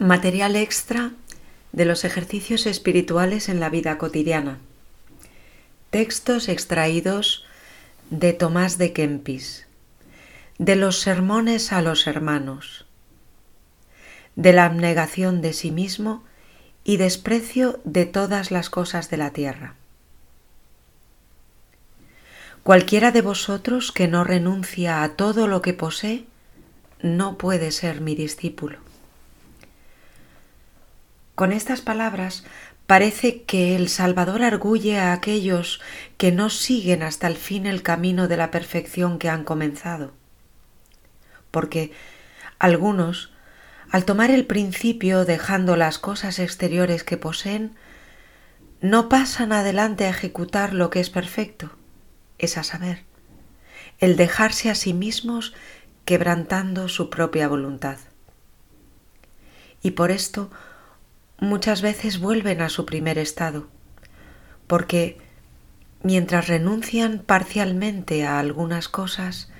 Material extra de los ejercicios espirituales en la vida cotidiana. Textos extraídos de Tomás de Kempis. De los sermones a los hermanos. De la abnegación de sí mismo y desprecio de todas las cosas de la tierra. Cualquiera de vosotros que no renuncia a todo lo que posee, no puede ser mi discípulo. Con estas palabras parece que el Salvador arguye a aquellos que no siguen hasta el fin el camino de la perfección que han comenzado. Porque algunos, al tomar el principio dejando las cosas exteriores que poseen, no pasan adelante a ejecutar lo que es perfecto, es a saber, el dejarse a sí mismos quebrantando su propia voluntad. Y por esto muchas veces vuelven a su primer estado, porque mientras renuncian parcialmente a algunas cosas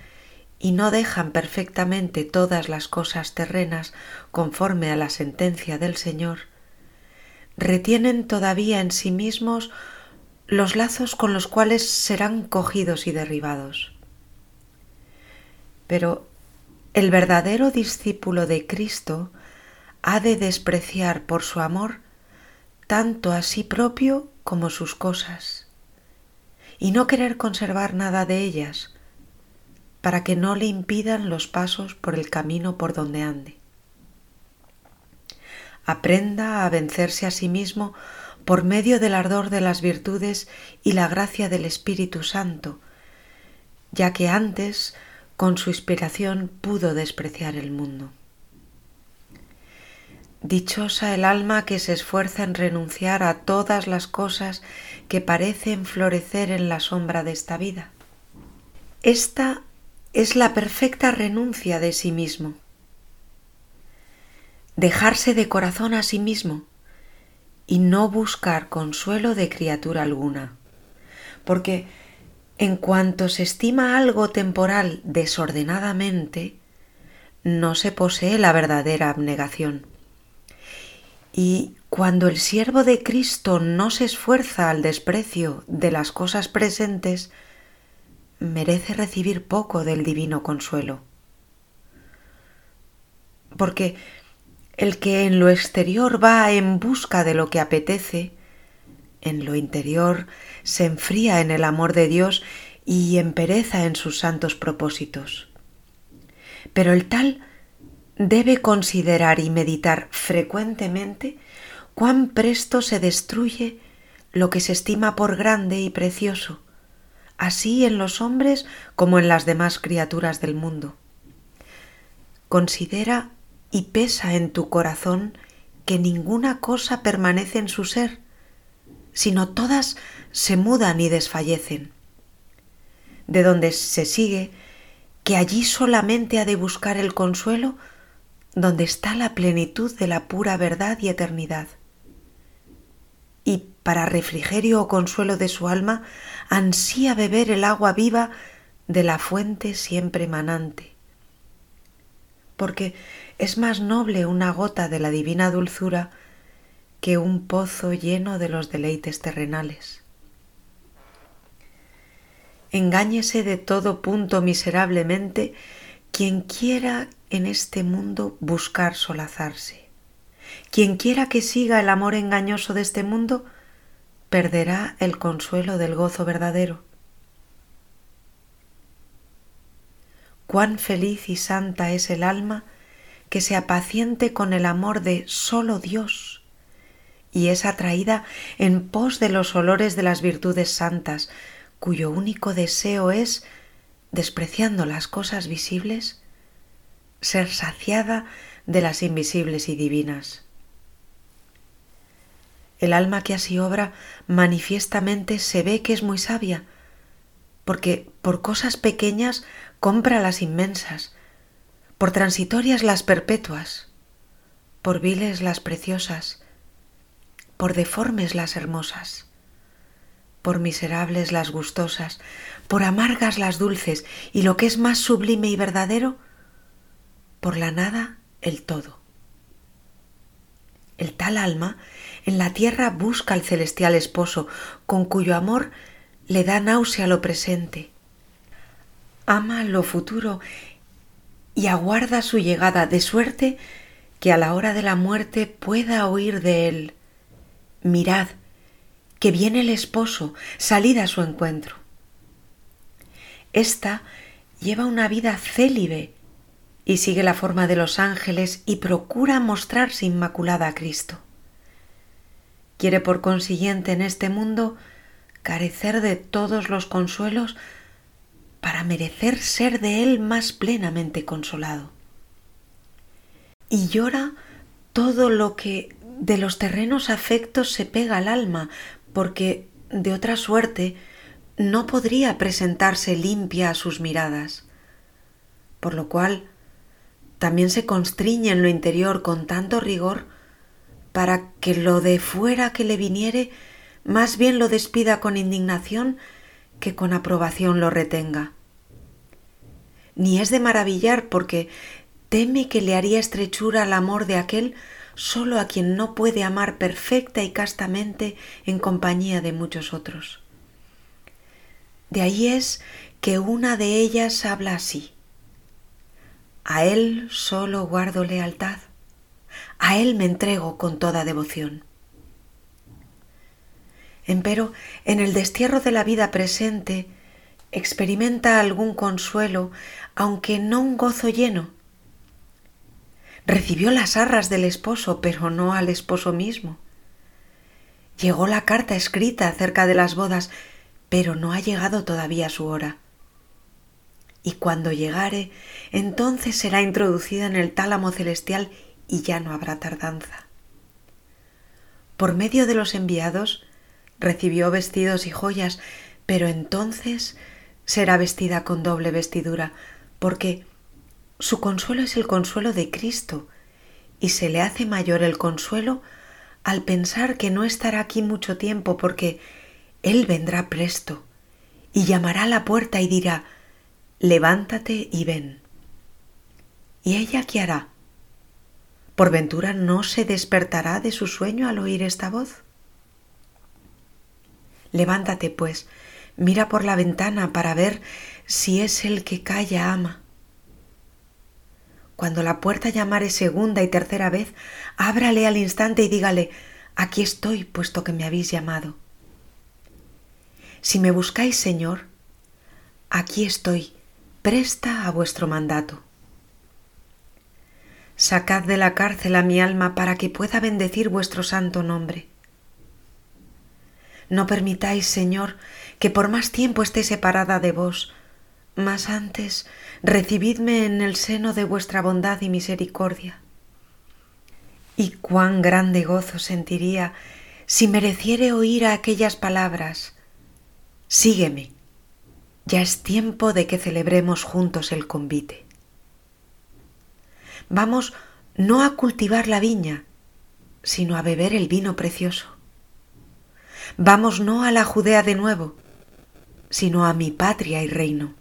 y no dejan perfectamente todas las cosas terrenas conforme a la sentencia del Señor, retienen todavía en sí mismos los lazos con los cuales serán cogidos y derribados. Pero el verdadero discípulo de Cristo ha de despreciar por su amor tanto a sí propio como sus cosas, y no querer conservar nada de ellas, para que no le impidan los pasos por el camino por donde ande. Aprenda a vencerse a sí mismo por medio del ardor de las virtudes y la gracia del Espíritu Santo, ya que antes con su inspiración pudo despreciar el mundo. Dichosa el alma que se esfuerza en renunciar a todas las cosas que parecen florecer en la sombra de esta vida. Esta es la perfecta renuncia de sí mismo. Dejarse de corazón a sí mismo y no buscar consuelo de criatura alguna. Porque en cuanto se estima algo temporal desordenadamente, no se posee la verdadera abnegación. Y cuando el siervo de Cristo no se esfuerza al desprecio de las cosas presentes, merece recibir poco del divino consuelo. Porque el que en lo exterior va en busca de lo que apetece, en lo interior se enfría en el amor de Dios y empereza en sus santos propósitos. Pero el tal debe considerar y meditar frecuentemente cuán presto se destruye lo que se estima por grande y precioso, así en los hombres como en las demás criaturas del mundo. Considera y pesa en tu corazón que ninguna cosa permanece en su ser, sino todas se mudan y desfallecen. De donde se sigue que allí solamente ha de buscar el consuelo donde está la plenitud de la pura verdad y eternidad. Y para refrigerio o consuelo de su alma, ansía beber el agua viva de la fuente siempre manante. Porque es más noble una gota de la divina dulzura que un pozo lleno de los deleites terrenales. Engáñese de todo punto miserablemente quien quiera en este mundo buscar solazarse. Quien quiera que siga el amor engañoso de este mundo, perderá el consuelo del gozo verdadero. Cuán feliz y santa es el alma que se apaciente con el amor de solo Dios y es atraída en pos de los olores de las virtudes santas, cuyo único deseo es, despreciando las cosas visibles, ser saciada de las invisibles y divinas. El alma que así obra manifiestamente se ve que es muy sabia, porque por cosas pequeñas compra las inmensas, por transitorias las perpetuas, por viles las preciosas, por deformes las hermosas, por miserables las gustosas, por amargas las dulces, y lo que es más sublime y verdadero, por la nada el todo. El tal alma en la tierra busca al celestial esposo, con cuyo amor le da náusea lo presente. Ama lo futuro y aguarda su llegada de suerte que a la hora de la muerte pueda oír de él. Mirad, que viene el esposo, salid a su encuentro. Esta lleva una vida célibe y sigue la forma de los ángeles y procura mostrarse inmaculada a Cristo. Quiere por consiguiente en este mundo carecer de todos los consuelos para merecer ser de Él más plenamente consolado. Y llora todo lo que de los terrenos afectos se pega al alma, porque de otra suerte no podría presentarse limpia a sus miradas, por lo cual también se constriñe en lo interior con tanto rigor para que lo de fuera que le viniere más bien lo despida con indignación que con aprobación lo retenga. Ni es de maravillar porque teme que le haría estrechura al amor de aquel solo a quien no puede amar perfecta y castamente en compañía de muchos otros. De ahí es que una de ellas habla así. A Él solo guardo lealtad, a Él me entrego con toda devoción. Empero, en el destierro de la vida presente, experimenta algún consuelo, aunque no un gozo lleno. Recibió las arras del esposo, pero no al esposo mismo. Llegó la carta escrita acerca de las bodas, pero no ha llegado todavía su hora y cuando llegare, entonces será introducida en el tálamo celestial y ya no habrá tardanza. Por medio de los enviados recibió vestidos y joyas, pero entonces será vestida con doble vestidura, porque su consuelo es el consuelo de Cristo, y se le hace mayor el consuelo al pensar que no estará aquí mucho tiempo, porque Él vendrá presto, y llamará a la puerta y dirá, levántate y ven. ¿Y ella qué hará? ¿Por ventura no se despertará de su sueño al oír esta voz? Levántate, pues, mira por la ventana para ver si es el que calla ama. Cuando la puerta llamare segunda y tercera vez, ábrale al instante y dígale, aquí estoy, puesto que me habéis llamado. Si me buscáis, Señor, aquí estoy, presta a vuestro mandato. Sacad de la cárcel a mi alma para que pueda bendecir vuestro santo nombre. No permitáis, Señor, que por más tiempo esté separada de vos, mas antes recibidme en el seno de vuestra bondad y misericordia. Y cuán grande gozo sentiría si mereciere oír aquellas palabras, Sígueme ya es tiempo de que celebremos juntos el convite. Vamos no a cultivar la viña, sino a beber el vino precioso. Vamos no a la Judea de nuevo, sino a mi patria y reino.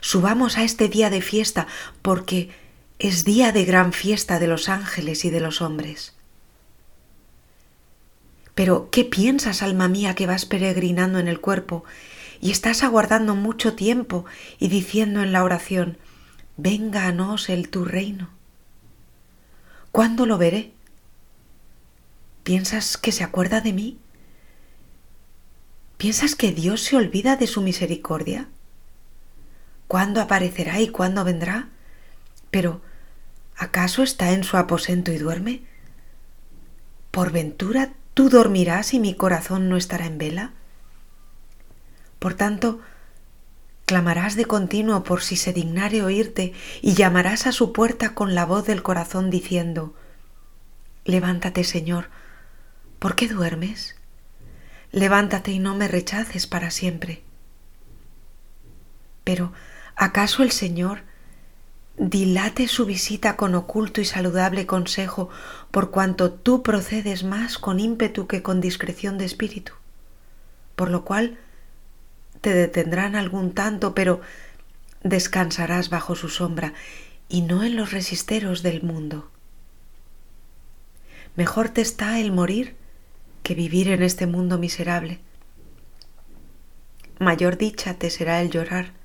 Subamos a este día de fiesta porque es día de gran fiesta de los ángeles y de los hombres. Pero, ¿qué piensas, alma mía, que vas peregrinando en el cuerpo y estás aguardando mucho tiempo y diciendo en la oración, vénganos el tu reino. ¿Cuándo lo veré? ¿Piensas que se acuerda de mí? ¿Piensas que Dios se olvida de su misericordia? ¿Cuándo aparecerá y cuándo vendrá? Pero, ¿acaso está en su aposento y duerme? ¿Por ventura tú dormirás y mi corazón no estará en vela? Por tanto, clamarás de continuo por si se dignare oírte y llamarás a su puerta con la voz del corazón diciendo, Levántate, Señor, ¿por qué duermes? Levántate y no me rechaces para siempre. Pero, ¿acaso el Señor dilate su visita con oculto y saludable consejo por cuanto tú procedes más con ímpetu que con discreción de espíritu? Por lo cual, te detendrán algún tanto, pero descansarás bajo su sombra y no en los resisteros del mundo. mejor te está el morir que vivir en este mundo miserable. Mayor dicha te será el llorar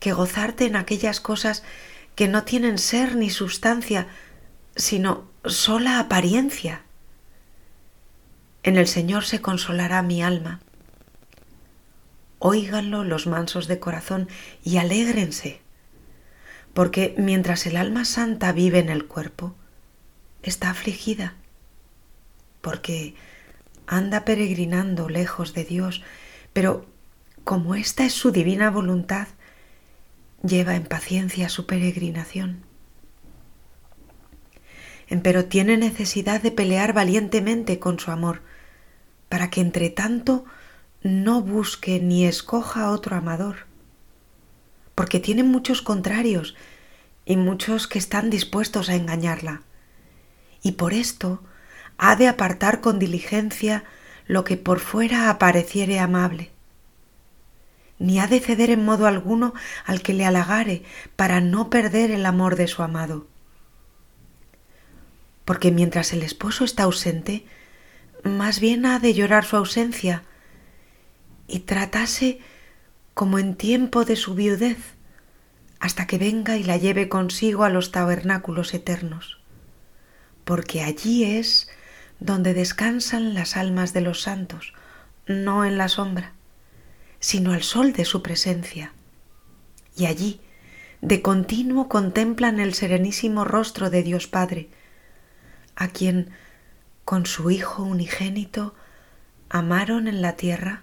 que gozarte en aquellas cosas que no tienen ser ni sustancia, sino sola apariencia. En el Señor se consolará mi alma. Óiganlo los mansos de corazón y alégrense, porque mientras el alma santa vive en el cuerpo, está afligida, porque anda peregrinando lejos de Dios, pero como esta es su divina voluntad, lleva en paciencia su peregrinación. Empero tiene necesidad de pelear valientemente con su amor, para que entre tanto no busque ni escoja otro amador, porque tiene muchos contrarios y muchos que están dispuestos a engañarla, y por esto ha de apartar con diligencia lo que por fuera apareciere amable ni ha de ceder en modo alguno al que le halagare para no perder el amor de su amado. Porque mientras el esposo está ausente, más bien ha de llorar su ausencia y tratase como en tiempo de su viudez, hasta que venga y la lleve consigo a los tabernáculos eternos, porque allí es donde descansan las almas de los santos, no en la sombra sino al sol de su presencia. Y allí, de continuo, contemplan el serenísimo rostro de Dios Padre, a quien, con su Hijo unigénito, amaron en la tierra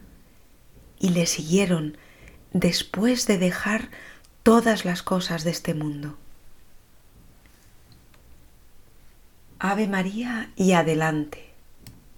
y le siguieron después de dejar todas las cosas de este mundo. Ave María y adelante.